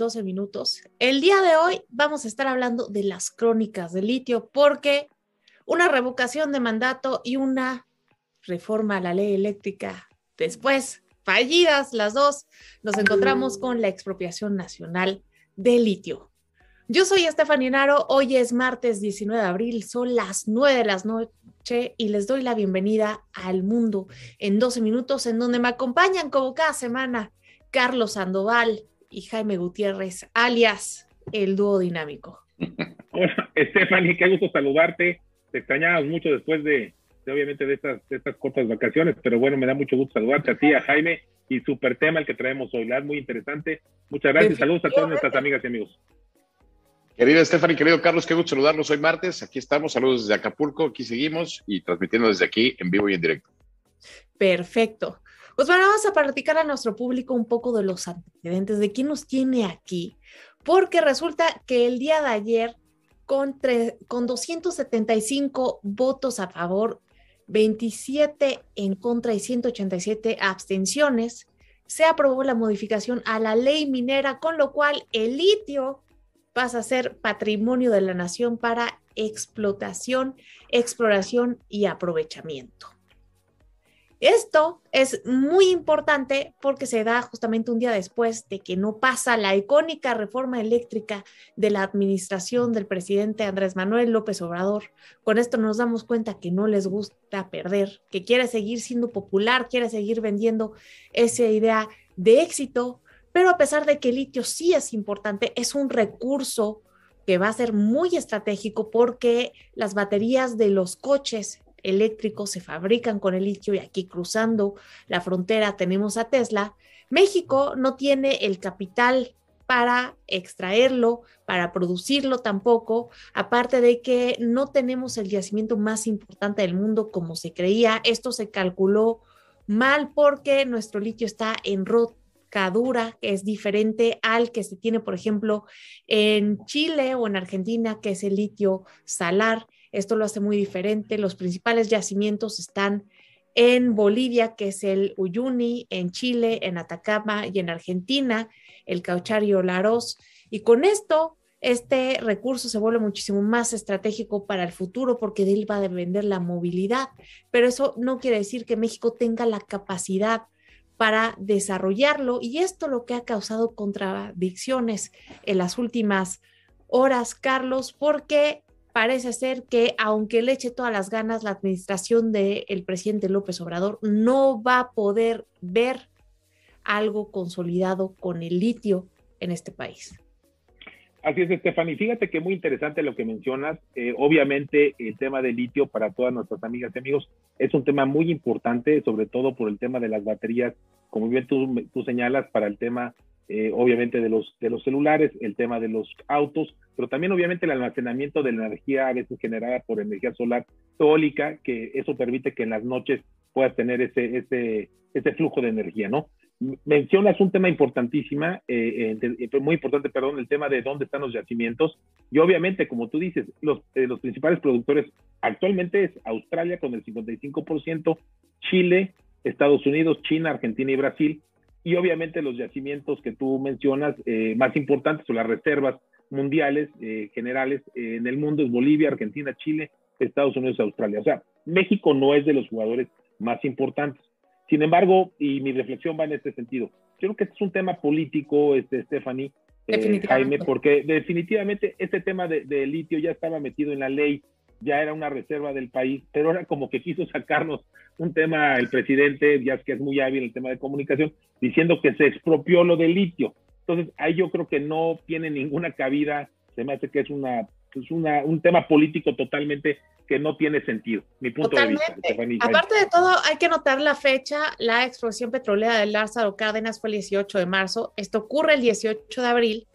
12 minutos. El día de hoy vamos a estar hablando de las crónicas de litio porque una revocación de mandato y una reforma a la ley eléctrica después, fallidas las dos, nos encontramos con la expropiación nacional de litio. Yo soy Estefany Naro, hoy es martes 19 de abril, son las 9 de la noche y les doy la bienvenida al mundo en 12 minutos en donde me acompañan como cada semana Carlos Sandoval y Jaime Gutiérrez, alias el dúo dinámico. Hola, Stephanie, qué gusto saludarte. Te extrañamos mucho después de, obviamente, de estas, estas cortas vacaciones, pero bueno, me da mucho gusto saludarte a ti, a Jaime, y súper tema el que traemos hoy, la muy interesante. Muchas gracias, saludos a todas nuestras amigas y amigos. Querida Stephanie, querido Carlos, qué gusto saludarlos hoy martes. Aquí estamos, saludos desde Acapulco, aquí seguimos y transmitiendo desde aquí en vivo y en directo. Perfecto. Pues bueno, vamos a platicar a nuestro público un poco de los antecedentes, de quién nos tiene aquí, porque resulta que el día de ayer, con, con 275 votos a favor, 27 en contra y 187 abstenciones, se aprobó la modificación a la ley minera, con lo cual el litio pasa a ser patrimonio de la nación para explotación, exploración y aprovechamiento. Esto es muy importante porque se da justamente un día después de que no pasa la icónica reforma eléctrica de la administración del presidente Andrés Manuel López Obrador. Con esto nos damos cuenta que no les gusta perder, que quiere seguir siendo popular, quiere seguir vendiendo esa idea de éxito, pero a pesar de que el litio sí es importante, es un recurso que va a ser muy estratégico porque las baterías de los coches eléctricos se fabrican con el litio y aquí cruzando la frontera tenemos a Tesla. México no tiene el capital para extraerlo, para producirlo tampoco, aparte de que no tenemos el yacimiento más importante del mundo como se creía. Esto se calculó mal porque nuestro litio está en rocadura, que es diferente al que se tiene, por ejemplo, en Chile o en Argentina, que es el litio salar. Esto lo hace muy diferente. Los principales yacimientos están en Bolivia, que es el Uyuni, en Chile, en Atacama y en Argentina, el Cauchario Laros. Y con esto, este recurso se vuelve muchísimo más estratégico para el futuro porque de él va a depender la movilidad. Pero eso no quiere decir que México tenga la capacidad para desarrollarlo. Y esto lo que ha causado contradicciones en las últimas horas, Carlos, porque parece ser que aunque le eche todas las ganas, la administración del presidente López Obrador no va a poder ver algo consolidado con el litio en este país. Así es, Estefany. Fíjate que muy interesante lo que mencionas. Eh, obviamente, el tema del litio para todas nuestras amigas y amigos es un tema muy importante, sobre todo por el tema de las baterías, como bien tú, tú señalas, para el tema eh, obviamente de los, de los celulares, el tema de los autos, pero también obviamente el almacenamiento de la energía a veces generada por energía solar eólica, que eso permite que en las noches puedas tener ese, ese, ese flujo de energía, ¿no? Mencionas un tema importantísima, eh, eh, muy importante, perdón, el tema de dónde están los yacimientos. Y obviamente, como tú dices, los, los principales productores actualmente es Australia con el 55%, Chile, Estados Unidos, China, Argentina y Brasil y obviamente los yacimientos que tú mencionas eh, más importantes o las reservas mundiales eh, generales eh, en el mundo es Bolivia, Argentina, Chile, Estados Unidos Australia. O sea, México no es de los jugadores más importantes. Sin embargo, y mi reflexión va en este sentido, yo creo que este es un tema político, este, Stephanie, Jaime, porque definitivamente este tema de, de litio ya estaba metido en la ley ya era una reserva del país, pero ahora como que quiso sacarnos un tema el presidente, ya es que es muy hábil el tema de comunicación, diciendo que se expropió lo del litio. Entonces, ahí yo creo que no tiene ninguna cabida, se me hace que es una, pues una un tema político totalmente que no tiene sentido, mi punto de vista. Aparte de todo, hay que notar la fecha, la explosión petrolera de Lázaro Cárdenas fue el 18 de marzo, esto ocurre el 18 de abril,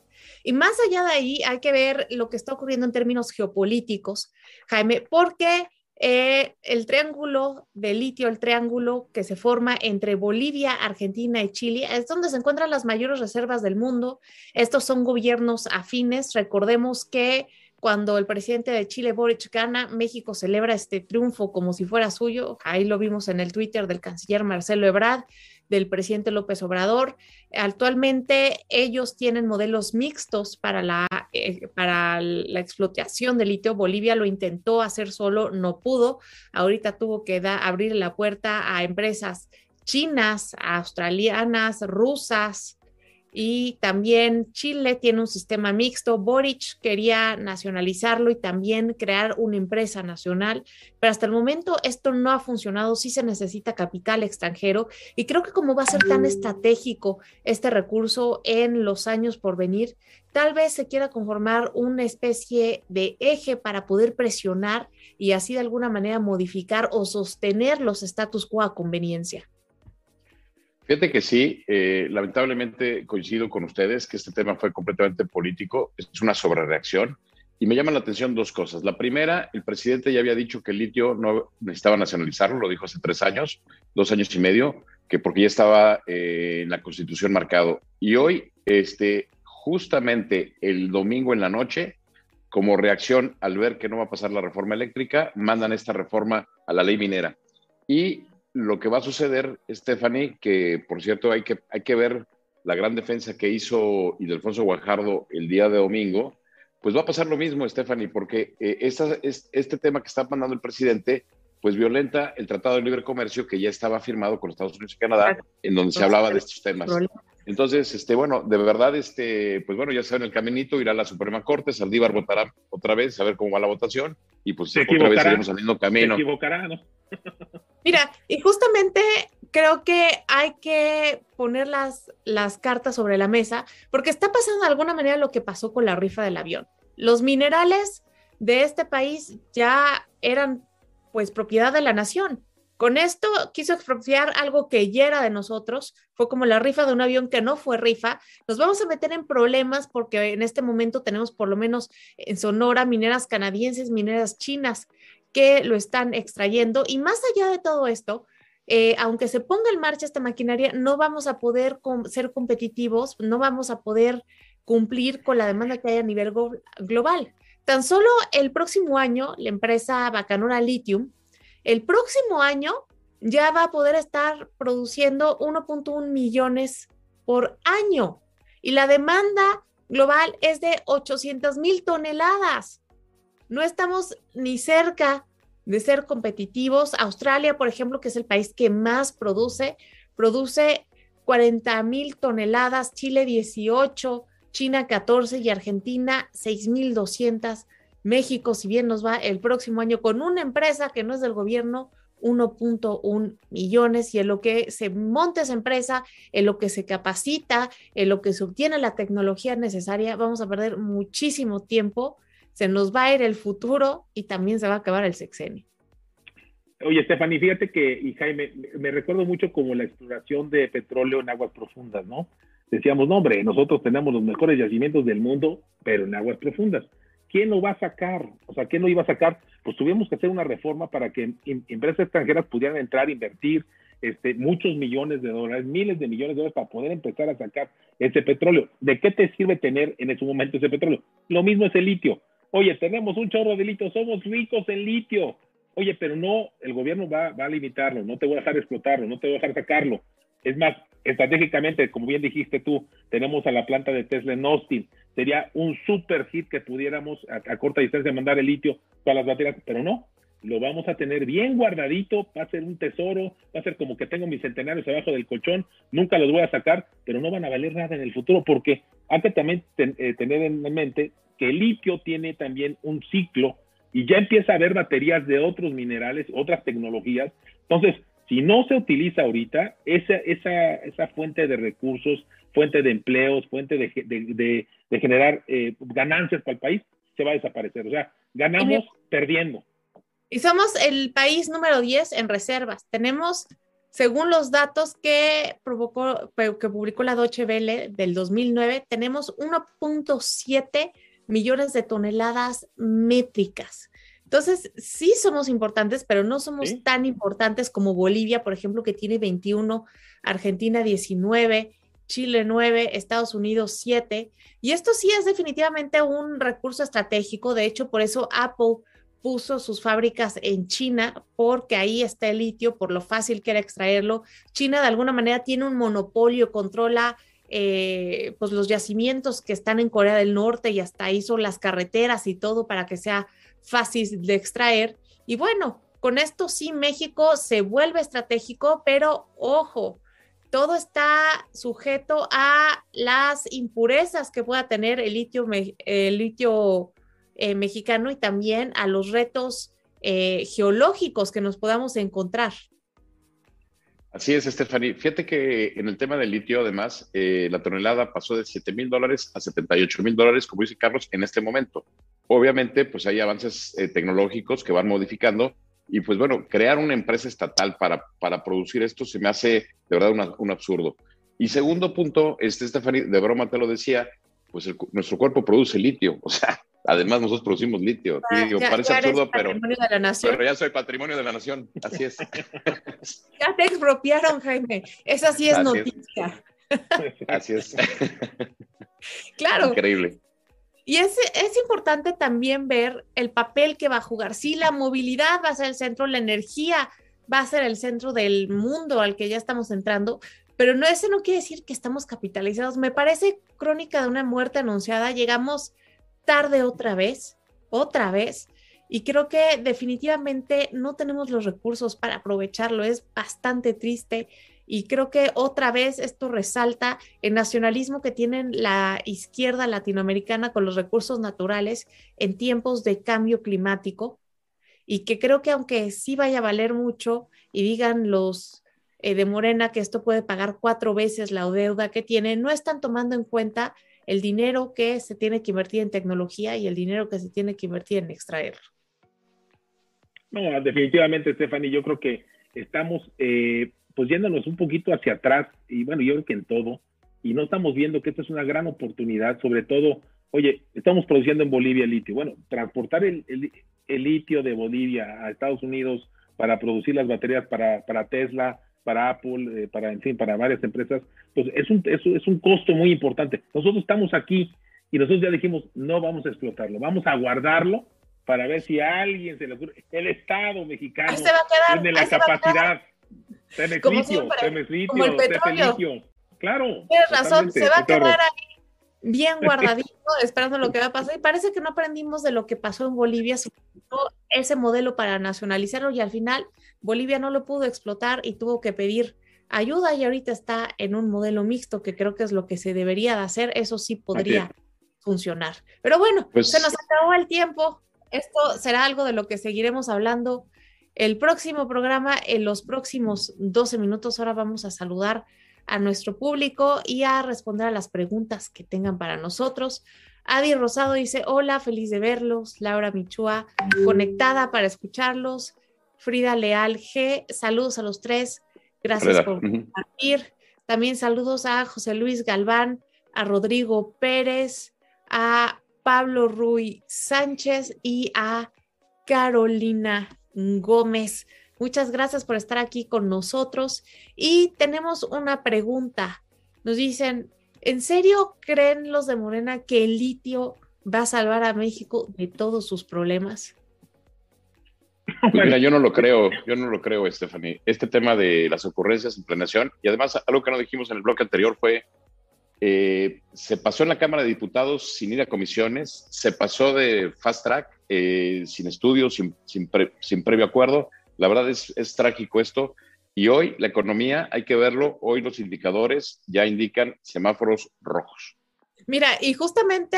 y más allá de ahí, hay que ver lo que está ocurriendo en términos geopolíticos, Jaime, porque eh, el triángulo de litio, el triángulo que se forma entre Bolivia, Argentina y Chile, es donde se encuentran las mayores reservas del mundo. Estos son gobiernos afines. Recordemos que cuando el presidente de Chile, Boric, gana, México celebra este triunfo como si fuera suyo. Ahí lo vimos en el Twitter del canciller Marcelo Ebrard, del presidente López Obrador. Actualmente ellos tienen modelos mixtos para la, eh, para la explotación de litio. Bolivia lo intentó hacer solo, no pudo. Ahorita tuvo que abrir la puerta a empresas chinas, australianas, rusas, y también Chile tiene un sistema mixto. Boric quería nacionalizarlo y también crear una empresa nacional, pero hasta el momento esto no ha funcionado. Sí se necesita capital extranjero y creo que como va a ser tan estratégico este recurso en los años por venir, tal vez se quiera conformar una especie de eje para poder presionar y así de alguna manera modificar o sostener los status quo a conveniencia. Fíjate que sí, eh, lamentablemente coincido con ustedes que este tema fue completamente político, es una sobrereacción y me llaman la atención dos cosas. La primera, el presidente ya había dicho que el litio no necesitaba nacionalizarlo, lo dijo hace tres años, dos años y medio, que porque ya estaba eh, en la constitución marcado. Y hoy, este, justamente el domingo en la noche, como reacción al ver que no va a pasar la reforma eléctrica, mandan esta reforma a la ley minera. Y lo que va a suceder, Stephanie, que por cierto hay que, hay que ver la gran defensa que hizo Ildefonso Guajardo el día de domingo, pues va a pasar lo mismo, Stephanie, porque eh, este tema que está mandando el presidente, pues violenta el Tratado de Libre Comercio que ya estaba firmado con Estados Unidos y Canadá, en donde se hablaba de estos temas. Entonces, este, bueno, de verdad, este, pues bueno, ya está en el caminito, irá a la Suprema Corte, Saldívar votará otra vez, a ver cómo va la votación, y pues otra vez iremos al mismo camino. Se equivocará, ¿no? Mira, y justamente creo que hay que poner las, las cartas sobre la mesa, porque está pasando de alguna manera lo que pasó con la rifa del avión. Los minerales de este país ya eran pues propiedad de la nación. Con esto quiso expropiar algo que ya era de nosotros, fue como la rifa de un avión que no fue rifa. Nos vamos a meter en problemas porque en este momento tenemos por lo menos en Sonora mineras canadienses, mineras chinas que lo están extrayendo. Y más allá de todo esto, eh, aunque se ponga en marcha esta maquinaria, no vamos a poder ser competitivos, no vamos a poder cumplir con la demanda que hay a nivel global. Tan solo el próximo año, la empresa Bacanora Lithium, el próximo año ya va a poder estar produciendo 1.1 millones por año y la demanda global es de 800 mil toneladas no estamos ni cerca de ser competitivos. Australia, por ejemplo, que es el país que más produce, produce 40 mil toneladas, Chile 18, China 14 y Argentina 6.200. México, si bien nos va el próximo año con una empresa que no es del gobierno, 1.1 millones y en lo que se monta esa empresa, en lo que se capacita, en lo que se obtiene la tecnología necesaria, vamos a perder muchísimo tiempo se nos va a ir el futuro y también se va a acabar el sexenio. Oye, Stephanie, fíjate que, y Jaime, me recuerdo mucho como la exploración de petróleo en aguas profundas, ¿no? Decíamos, no, hombre, nosotros tenemos los mejores yacimientos del mundo, pero en aguas profundas. ¿Quién lo va a sacar? O sea, ¿quién lo iba a sacar? Pues tuvimos que hacer una reforma para que empresas extranjeras pudieran entrar, invertir este, muchos millones de dólares, miles de millones de dólares para poder empezar a sacar ese petróleo. ¿De qué te sirve tener en ese momento ese petróleo? Lo mismo es el litio. Oye, tenemos un chorro de litio, somos ricos en litio. Oye, pero no, el gobierno va, a limitarlo, no te voy a dejar explotarlo, no te voy a dejar sacarlo. Es más, estratégicamente, como bien dijiste tú, tenemos a la planta de Tesla en Austin. Sería un super hit que pudiéramos a, corta distancia mandar el litio para las baterías, pero no, lo vamos a tener bien guardadito, va a ser un tesoro, va a ser como que tengo mis centenarios abajo del colchón, nunca los voy a sacar, pero no van a valer nada en el futuro porque hay que también eh, tener en mente que el litio tiene también un ciclo y ya empieza a haber baterías de otros minerales, otras tecnologías. Entonces, si no se utiliza ahorita, esa, esa, esa fuente de recursos, fuente de empleos, fuente de, generar eh, ganancias para el país, se va a desaparecer. O sea, ganamos perdiendo. Y somos el país número 10 en reservas. Tenemos, según los datos que, provocó, que publicó la Deutsche Welle del 2009, tenemos 1.7 millones de toneladas métricas. Entonces, sí somos importantes, pero no somos tan importantes como Bolivia, por ejemplo, que tiene 21, Argentina 19, Chile 9, Estados Unidos 7. Y esto sí es definitivamente un recurso estratégico. De hecho, por eso Apple puso sus fábricas en China porque ahí está el litio, por lo fácil que era extraerlo. China de alguna manera tiene un monopolio, controla eh, pues los yacimientos que están en Corea del Norte y hasta hizo las carreteras y todo para que sea fácil de extraer. Y bueno, con esto sí México se vuelve estratégico, pero ojo, todo está sujeto a las impurezas que pueda tener el litio, eh, mexicano y también a los retos eh, geológicos que nos podamos encontrar. Así es, Stephanie. Fíjate que en el tema del litio, además, eh, la tonelada pasó de 7 mil dólares a 78 mil dólares, como dice Carlos, en este momento. Obviamente, pues hay avances tecnológicos que van modificando y pues bueno, crear una empresa estatal para, para producir esto se me hace de verdad un absurdo. Y segundo punto, este, Stephanie, de broma te lo decía, pues nuestro cuerpo produce litio, o sea, Además, nosotros producimos litio. Ah, parece absurdo, pero, pero ya soy patrimonio de la nación. Así es. ya te expropiaron, Jaime. Esa sí es noticia. Así es. claro. Increíble. Y es, es importante también ver el papel que va a jugar. Sí, la movilidad va a ser el centro, la energía va a ser el centro del mundo al que ya estamos entrando, pero no, ese no quiere decir que estamos capitalizados. Me parece crónica de una muerte anunciada. Llegamos tarde otra vez, otra vez. Y creo que definitivamente no tenemos los recursos para aprovecharlo. Es bastante triste. Y creo que otra vez esto resalta el nacionalismo que tienen la izquierda latinoamericana con los recursos naturales en tiempos de cambio climático. Y que creo que aunque sí vaya a valer mucho y digan los eh, de Morena que esto puede pagar cuatro veces la deuda que tiene, no están tomando en cuenta el dinero que se tiene que invertir en tecnología y el dinero que se tiene que invertir en extraerlo. No, definitivamente, Stephanie, yo creo que estamos eh, pues yéndonos un poquito hacia atrás y bueno, yo creo que en todo, y no estamos viendo que esta es una gran oportunidad, sobre todo, oye, estamos produciendo en Bolivia litio. Bueno, transportar el, litio de Bolivia a Estados Unidos para producir las baterías para, para Tesla, para Apple, eh, para, en fin, para varias empresas, pues es un, es, es un costo muy importante. Nosotros estamos aquí y nosotros ya dijimos, no vamos a explotarlo, vamos a guardarlo para ver si a alguien se le ocurre. El Estado mexicano tiene la capacidad. Temes litio, temes litio, Claro. Tienes razón, se va a quedar ahí bien guardadito, esperando lo que va a pasar. Y parece que no aprendimos de lo que pasó en Bolivia, ese modelo para nacionalizarlo y al final Bolivia no lo pudo explotar y tuvo que pedir ayuda y ahorita está en un modelo mixto que creo que es lo que se debería de hacer. Eso sí podría funcionar. Pero bueno, pues se nos acabó el tiempo. Esto será algo de lo que seguiremos hablando el próximo programa, en los próximos 12 minutos. Ahora vamos a saludar a nuestro público y a responder a las preguntas que tengan para nosotros. Adi Rosado dice, hola, feliz de verlos. Laura Michua, conectada para escucharlos. Frida Leal G, saludos a los tres. Gracias por compartir. También saludos a José Luis Galván, a Rodrigo Pérez, a Pablo Ruy Sánchez y a Carolina Gómez. Muchas gracias por estar aquí con nosotros. Y tenemos una pregunta. Nos dicen, ¿en serio creen los de Morena que el litio va a salvar a México de todos sus problemas? Mira, yo no lo creo, yo no lo creo, Stephanie. Este tema de las ocurrencias en planeación, y además algo que no dijimos en el bloque anterior fue, eh, se pasó en la Cámara de Diputados sin ir a comisiones, se pasó de fast track, eh, sin estudios, sin, sin previo acuerdo, la verdad es, trágico esto. Y hoy la economía, hay que verlo, hoy los indicadores ya indican semáforos rojos. Mira, y justamente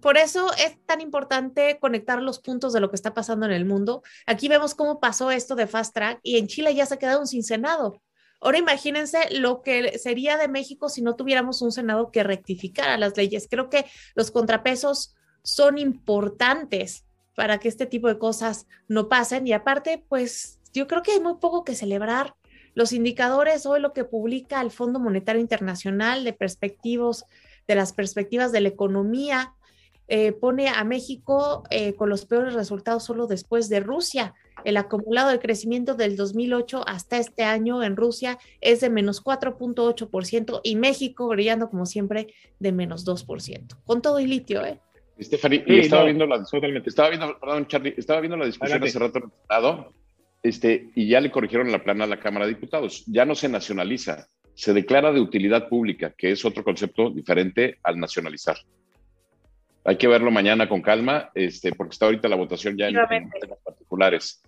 por eso es tan importante conectar los puntos de lo que está pasando en el mundo. Aquí vemos cómo pasó esto de Fast Track y en Chile ya se ha quedado sin Senado. Ahora imagínense lo que sería de México si no tuviéramos un Senado que rectificara las leyes. Creo que los contrapesos son importantes para que este tipo de cosas no pasen. Y aparte, pues yo creo que hay muy poco que celebrar. Los indicadores, hoy lo que publica el Fondo Monetario Internacional de perspectivos, de las perspectivas de la economía, eh, pone a México eh, con los peores resultados solo después de Rusia. El acumulado de crecimiento del 2008 hasta este año en Rusia es de menos 4.8% y México brillando como siempre de menos 2%. Con todo y litio, ¿eh? Stephanie, estaba, viendo la, estaba viendo, perdón, Charlie, estaba viendo la discusión hace rato en el Senado, este, y ya le corrigieron la plana a la Cámara de Diputados. Ya no se nacionaliza, se declara de utilidad pública, que es otro concepto diferente al nacionalizar. Hay que verlo mañana con calma, este, porque está ahorita la votación ya en, temas particulares.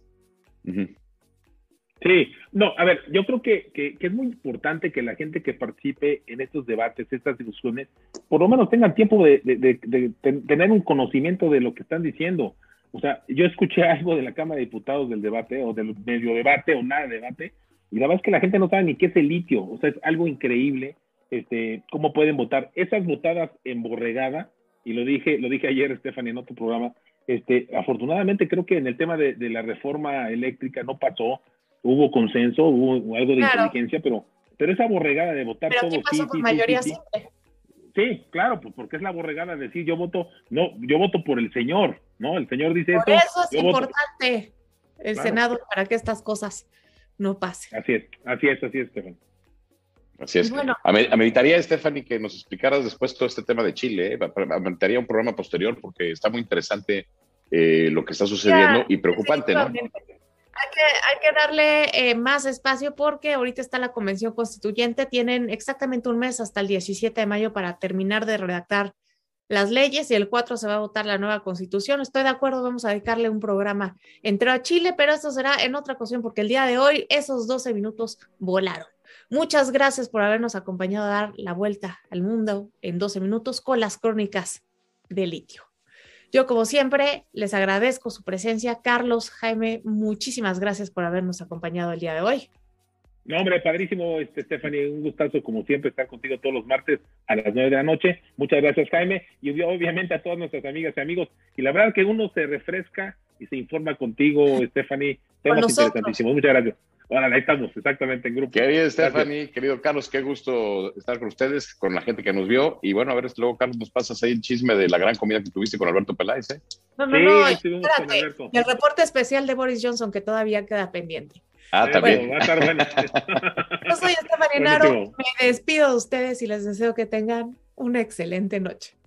Sí, no, a ver, yo creo que, que, es muy importante que la gente que participe en estos debates, estas discusiones, por lo menos tengan tiempo de, de, tener un conocimiento de lo que están diciendo. O sea, yo escuché algo de la Cámara de Diputados del debate, o del medio debate, o nada de debate, y la verdad es que la gente no sabe ni qué es el litio. O sea, es algo increíble este, cómo pueden votar. Esas votadas en borregada, y lo dije, lo dije ayer, Stephanie, en otro programa, este, afortunadamente creo que en el tema de, de la reforma eléctrica no pasó, hubo consenso, hubo algo de inteligencia, pero, pero esa borregada de votar todo sí, sí, mayoría sí, sí, claro, pues porque es la borregada de decir yo voto, no, yo voto por el señor, ¿no? El señor dice por Eso es importante el Senado para que estas cosas no pasen. Así es, así es, así es, Stephanie. Así es. Bueno, ameritaría, Stephanie, que nos explicaras después todo este tema de Chile. ¿eh? Ameritaría un programa posterior porque está muy interesante eh, lo que está sucediendo y preocupante, ¿no? hay que, darle eh, más espacio porque ahorita está la convención constituyente, tienen exactamente un mes hasta el 17 de mayo para terminar de redactar las leyes y el 4 se va a votar la nueva constitución. Estoy de acuerdo, vamos a dedicarle un programa entero a Chile, pero esto será en otra ocasión porque el día de hoy esos 12 minutos volaron. Muchas gracias por habernos acompañado a dar la vuelta al mundo en 12 minutos con las crónicas de litio. Yo, como siempre, les agradezco su presencia. Carlos, Jaime, muchísimas gracias por habernos acompañado el día de hoy. No, hombre, padrísimo, este, Stephanie, un gustazo como siempre estar contigo todos los martes a las nueve de la noche. Muchas gracias, Jaime, y obviamente a todas nuestras amigas y amigos. Y la verdad que uno se refresca y se informa contigo, Stephanie. Temas interesantísimos. Muchas gracias. Ahora, ahí estamos, exactamente en grupo. Querida Stephanie, querido Carlos, qué gusto estar con ustedes, con la gente que nos vio. Y bueno, a ver, luego, Carlos, nos pasas ahí el chisme de la gran comida que tuviste con Alberto Peláez, ¿eh? No, no, no, espérate. El reporte especial de Boris Johnson que todavía queda pendiente. Ah, también. va a estar bueno. Yo soy Stephanie Naro, me despido de ustedes y les deseo que tengan una excelente noche.